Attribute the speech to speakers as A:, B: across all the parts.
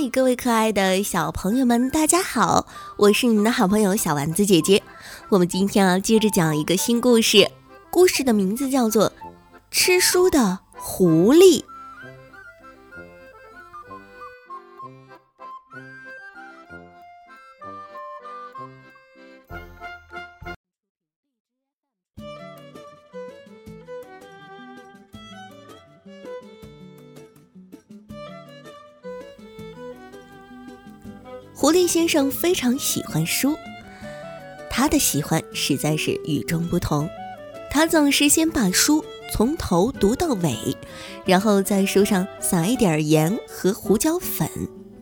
A: 嗨，各位可爱的小朋友们，大家好！我是你们的好朋友小丸子姐姐。我们今天啊，接着讲一个新故事，故事的名字叫做《吃书的狐狸》。狐狸先生非常喜欢书，他的喜欢实在是与众不同。他总是先把书从头读到尾，然后在书上撒一点盐和胡椒粉，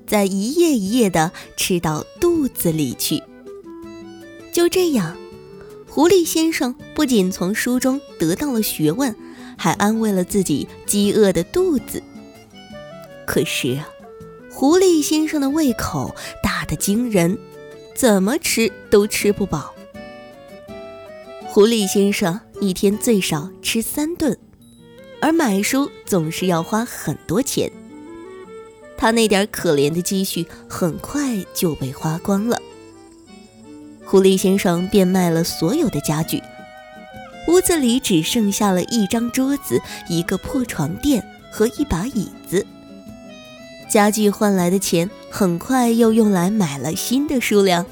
A: 再一页一页的吃到肚子里去。就这样，狐狸先生不仅从书中得到了学问，还安慰了自己饥饿的肚子。可是啊。狐狸先生的胃口得惊人，怎么吃都吃不饱。狐狸先生一天最少吃三顿，而买书总是要花很多钱。他那点可怜的积蓄很快就被花光了。狐狸先生变卖了所有的家具，屋子里只剩下了一张桌子、一个破床垫和一把椅子。家具换来的钱很快又用来买了新的书量，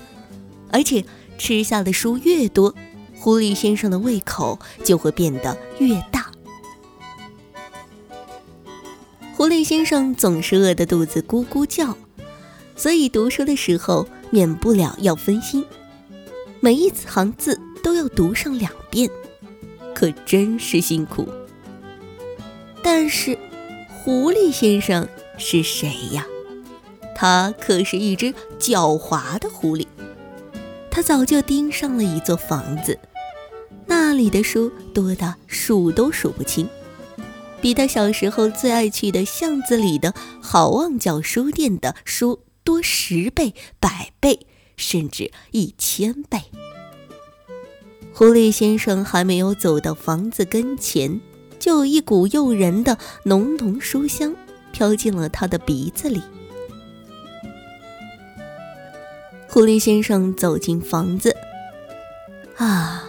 A: 而且吃下的书越多，狐狸先生的胃口就会变得越大。狐狸先生总是饿得肚子咕咕叫，所以读书的时候免不了要分心，每一行字都要读上两遍，可真是辛苦。但是，狐狸先生。是谁呀？他可是一只狡猾的狐狸。他早就盯上了一座房子，那里的书多得数都数不清，比他小时候最爱去的巷子里的好望角书店的书多十倍、百倍，甚至一千倍。狐狸先生还没有走到房子跟前，就有一股诱人的浓浓书香。飘进了他的鼻子里。狐狸先生走进房子，啊，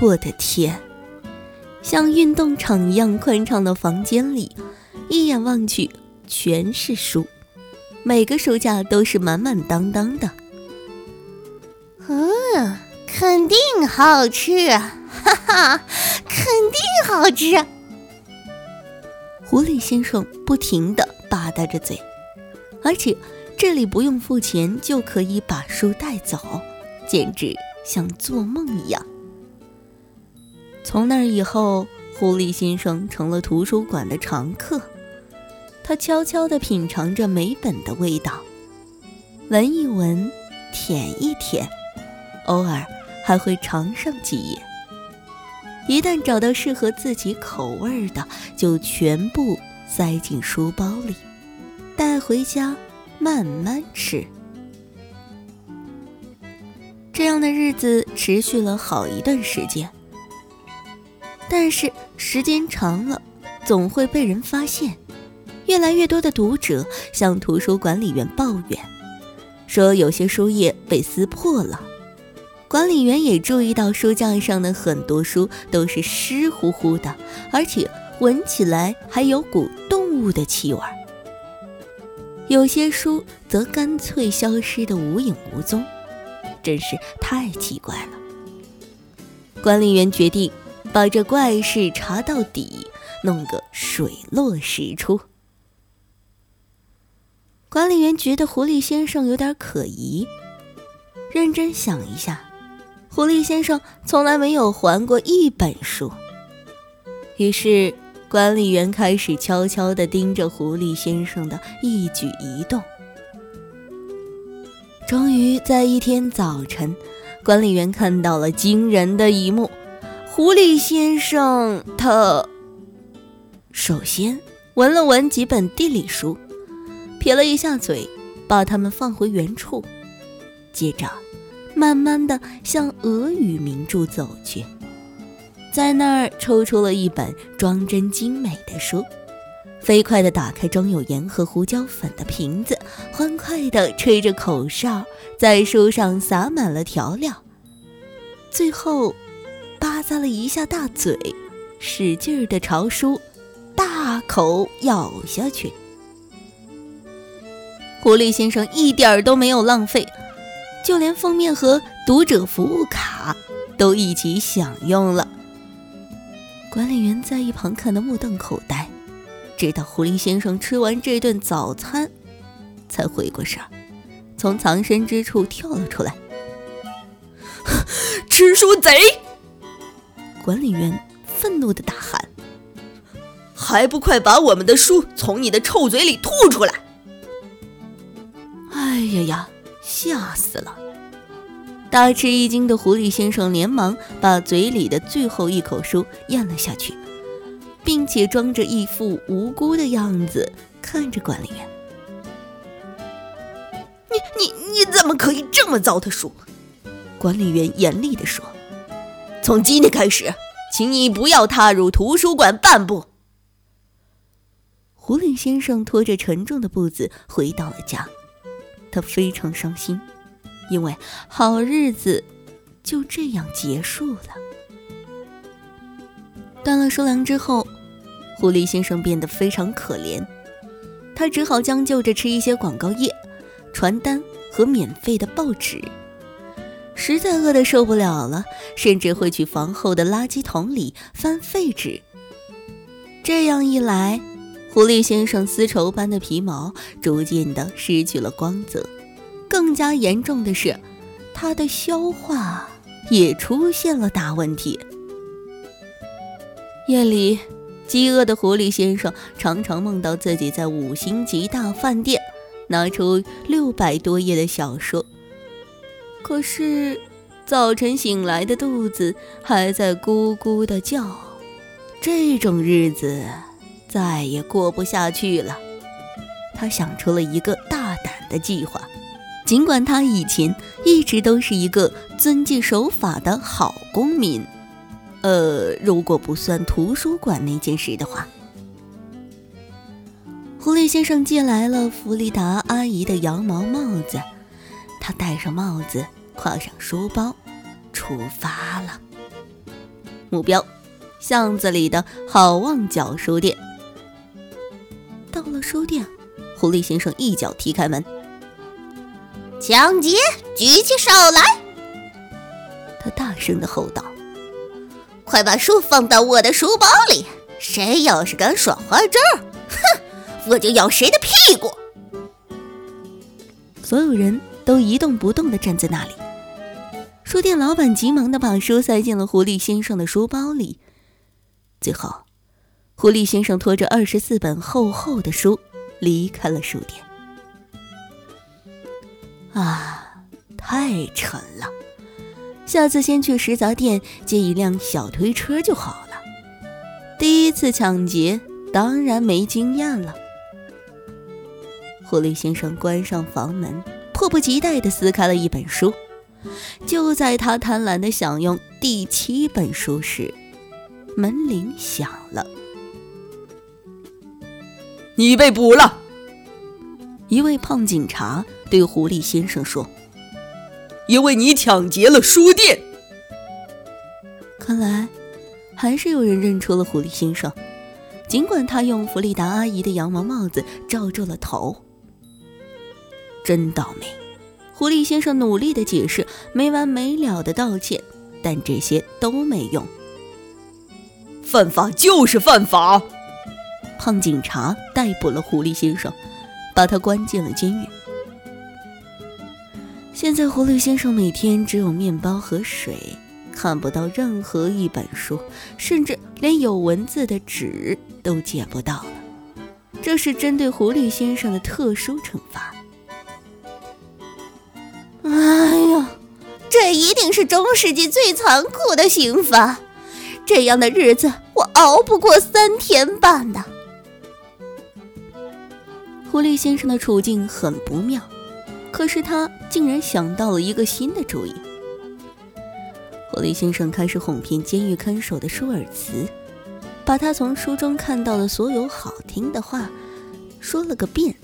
A: 我的天！像运动场一样宽敞的房间里，一眼望去全是书，每个书架都是满满当当的。
B: 嗯，肯定好吃，哈哈，肯定好吃。
A: 狐狸先生不停地吧嗒着嘴，而且这里不用付钱就可以把书带走，简直像做梦一样。从那以后，狐狸先生成了图书馆的常客。他悄悄地品尝着每本的味道，闻一闻，舔一舔，偶尔还会尝上几页。一旦找到适合自己口味的，就全部塞进书包里，带回家慢慢吃。这样的日子持续了好一段时间，但是时间长了，总会被人发现。越来越多的读者向图书管理员抱怨，说有些书页被撕破了。管理员也注意到书架上的很多书都是湿乎乎的，而且闻起来还有股动物的气味。有些书则干脆消失得无影无踪，真是太奇怪了。管理员决定把这怪事查到底，弄个水落石出。管理员觉得狐狸先生有点可疑，认真想一下。狐狸先生从来没有还过一本书，于是管理员开始悄悄地盯着狐狸先生的一举一动。终于在一天早晨，管理员看到了惊人的一幕：狐狸先生他首先闻了闻几本地理书，撇了一下嘴，把它们放回原处，接着。慢慢的向俄语名著走去，在那儿抽出了一本装帧精美的书，飞快地打开装有盐和胡椒粉的瓶子，欢快地吹着口哨，在书上撒满了调料，最后吧咂了一下大嘴，使劲儿地朝书大口咬下去。狐狸先生一点儿都没有浪费，就连封面和读者服务卡都一起享用了。管理员在一旁看得目瞪口呆，直到狐狸先生吃完这顿早餐，才回过神儿，从藏身之处跳了出来。吃书贼！管理员愤怒地大喊：“还不快把我们的书从你的臭嘴里吐出来！”哎呀呀，吓死了！大吃一惊的狐狸先生连忙把嘴里的最后一口书咽了下去，并且装着一副无辜的样子看着管理员：“你你你怎么可以这么糟蹋书？”管理员严厉地说：“从今天开始，请你不要踏入图书馆半步。”狐狸先生拖着沉重的步子回到了家。他非常伤心，因为好日子就这样结束了。断了收粮之后，狐狸先生变得非常可怜，他只好将就着吃一些广告页、传单和免费的报纸。实在饿得受不了了，甚至会去房后的垃圾桶里翻废纸。这样一来，狐狸先生丝绸般的皮毛逐渐的失去了光泽，更加严重的是，他的消化也出现了大问题。夜里，饥饿的狐狸先生常常梦到自己在五星级大饭店拿出六百多页的小说，可是早晨醒来的肚子还在咕咕的叫，这种日子。再也过不下去了，他想出了一个大胆的计划。尽管他以前一直都是一个遵纪守法的好公民，呃，如果不算图书馆那件事的话。狐狸先生借来了弗里达阿姨的羊毛帽子，他戴上帽子，挎上书包，出发了。目标：巷子里的好望角书店。到了书店，狐狸先生一脚踢开门。
B: 抢劫！举起手来！
A: 他大声的吼道：“
B: 快把书放到我的书包里！谁要是敢耍花招，哼，我就咬谁的屁股！”
A: 所有人都一动不动的站在那里。书店老板急忙的把书塞进了狐狸先生的书包里，最后。狐狸先生拖着二十四本厚厚的书离开了书店。啊，太沉了！下次先去食杂店借一辆小推车就好了。第一次抢劫，当然没经验了。狐狸先生关上房门，迫不及待地撕开了一本书。就在他贪婪地享用第七本书时，门铃响了。你被捕了。一位胖警察对狐狸先生说：“因为你抢劫了书店。”看来，还是有人认出了狐狸先生，尽管他用弗里达阿姨的羊毛帽子罩住了头。真倒霉！狐狸先生努力的解释，没完没了的道歉，但这些都没用。犯法就是犯法。胖警察逮捕了狐狸先生，把他关进了监狱。现在，狐狸先生每天只有面包和水，看不到任何一本书，甚至连有文字的纸都借不到了。这是针对狐狸先生的特殊惩罚。
B: 哎呀，这一定是中世纪最残酷的刑罚！这样的日子，我熬不过三天半的。
A: 狐狸先生的处境很不妙，可是他竟然想到了一个新的主意。狐狸先生开始哄骗监狱看守的舒尔茨，把他从书中看到的所有好听的话说了个遍。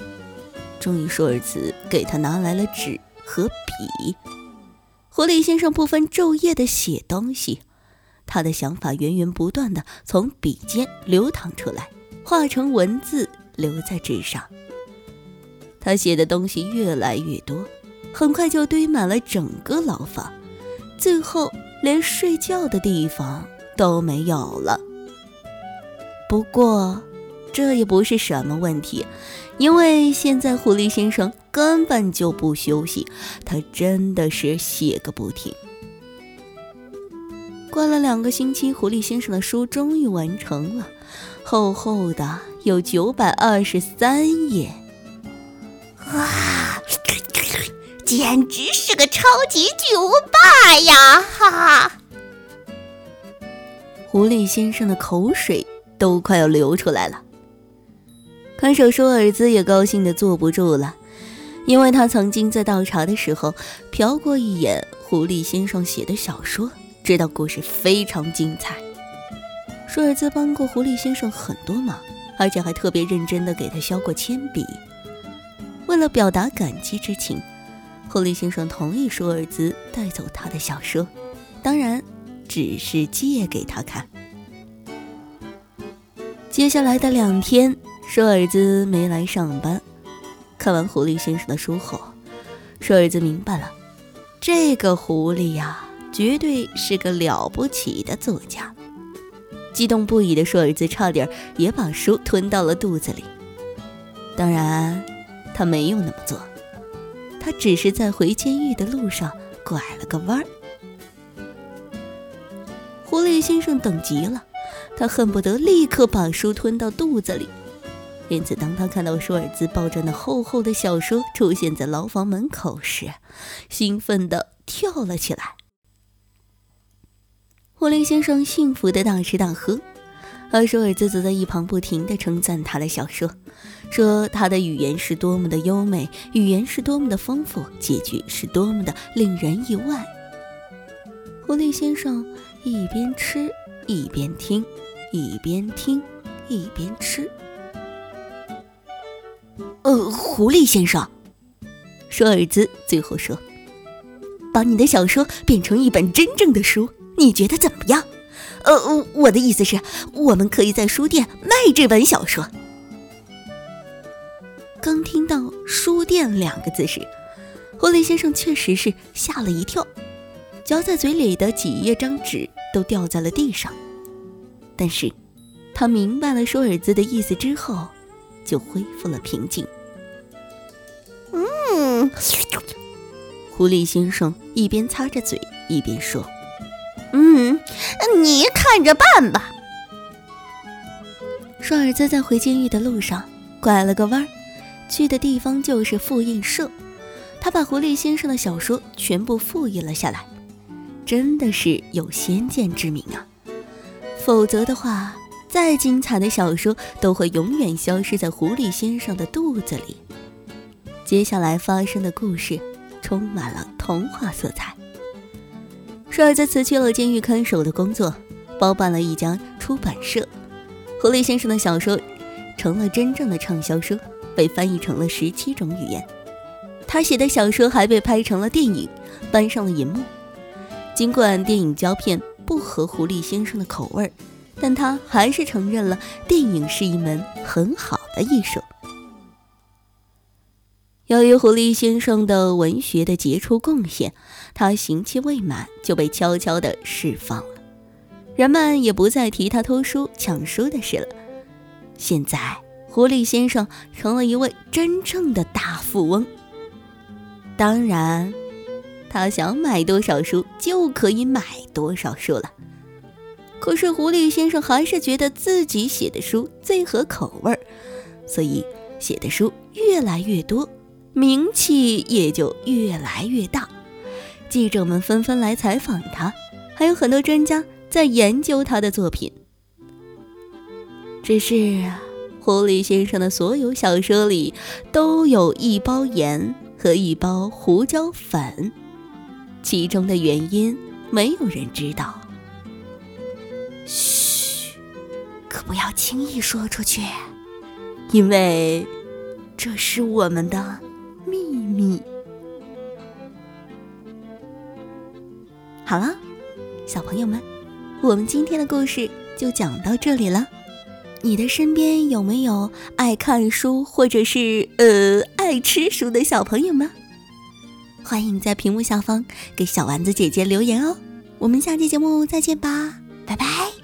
A: 终于，舒尔茨给他拿来了纸和笔。狐狸先生不分昼夜的写东西，他的想法源源不断的从笔尖流淌出来，化成文字留在纸上。他写的东西越来越多，很快就堆满了整个牢房，最后连睡觉的地方都没有了。不过，这也不是什么问题，因为现在狐狸先生根本就不休息，他真的是写个不停。过了两个星期，狐狸先生的书终于完成了，厚厚的有九百二十三页。
B: 哇，简直是个超级巨无霸呀！哈哈，
A: 狐狸先生的口水。都快要流出来了。看守舒尔兹也高兴的坐不住了，因为他曾经在倒茶的时候瞟过一眼狐狸先生写的小说，知道故事非常精彩。舒尔兹帮过狐狸先生很多忙，而且还特别认真的给他削过铅笔。为了表达感激之情，狐狸先生同意舒尔兹带走他的小说，当然只是借给他看。接下来的两天，舒尔兹没来上班。看完狐狸先生的书后，舒尔兹明白了，这个狐狸呀，绝对是个了不起的作家。激动不已的舒尔兹差点也把书吞到了肚子里。当然，他没有那么做，他只是在回监狱的路上拐了个弯儿。狐狸先生等急了。他恨不得立刻把书吞到肚子里，因此当他看到舒尔兹抱着那厚厚的小说出现在牢房门口时，兴奋地跳了起来。狐狸先生幸福的大吃大喝，而舒尔兹则在一旁不停地称赞他的小说，说他的语言是多么的优美，语言是多么的丰富，结局是多么的令人意外。狐狸先生一边吃一边听。一边听一边吃。
B: 呃，狐狸先生，
A: 舒尔兹最后说：“
B: 把你的小说变成一本真正的书，你觉得怎么样？呃，我的意思是，我们可以在书店卖这本小说。”
A: 刚听到“书店”两个字时，狐狸先生确实是吓了一跳，嚼在嘴里的几页张纸都掉在了地上。但是，他明白了舒尔兹的意思之后，就恢复了平静。
B: 嗯，
A: 狐狸先生一边擦着嘴一边说：“
B: 嗯，你看着办吧。”
A: 舒尔兹在回监狱的路上拐了个弯儿，去的地方就是复印社。他把狐狸先生的小说全部复印了下来，真的是有先见之明啊！否则的话，再精彩的小说都会永远消失在狐狸先生的肚子里。接下来发生的故事充满了童话色彩。舒尔兹辞去了监狱看守的工作，包办了一家出版社。狐狸先生的小说成了真正的畅销书，被翻译成了十七种语言。他写的小说还被拍成了电影，搬上了银幕。尽管电影胶片。不合狐狸先生的口味儿，但他还是承认了电影是一门很好的艺术。由于狐狸先生的文学的杰出贡献，他刑期未满就被悄悄地释放了，人们也不再提他偷书抢书的事了。现在，狐狸先生成了一位真正的大富翁。当然。他想买多少书就可以买多少书了。可是狐狸先生还是觉得自己写的书最合口味儿，所以写的书越来越多，名气也就越来越大。记者们纷纷来采访他，还有很多专家在研究他的作品。只是狐狸先生的所有小说里都有一包盐和一包胡椒粉。其中的原因没有人知道。嘘，可
B: 不要轻易说出去，
A: 因为这是我们的秘密。好了，小朋友们，我们今天的故事就讲到这里了。你的身边有没有爱看书或者是呃爱吃书的小朋友们？欢迎在屏幕下方给小丸子姐姐留言哦。我们下期节目再见吧，拜拜。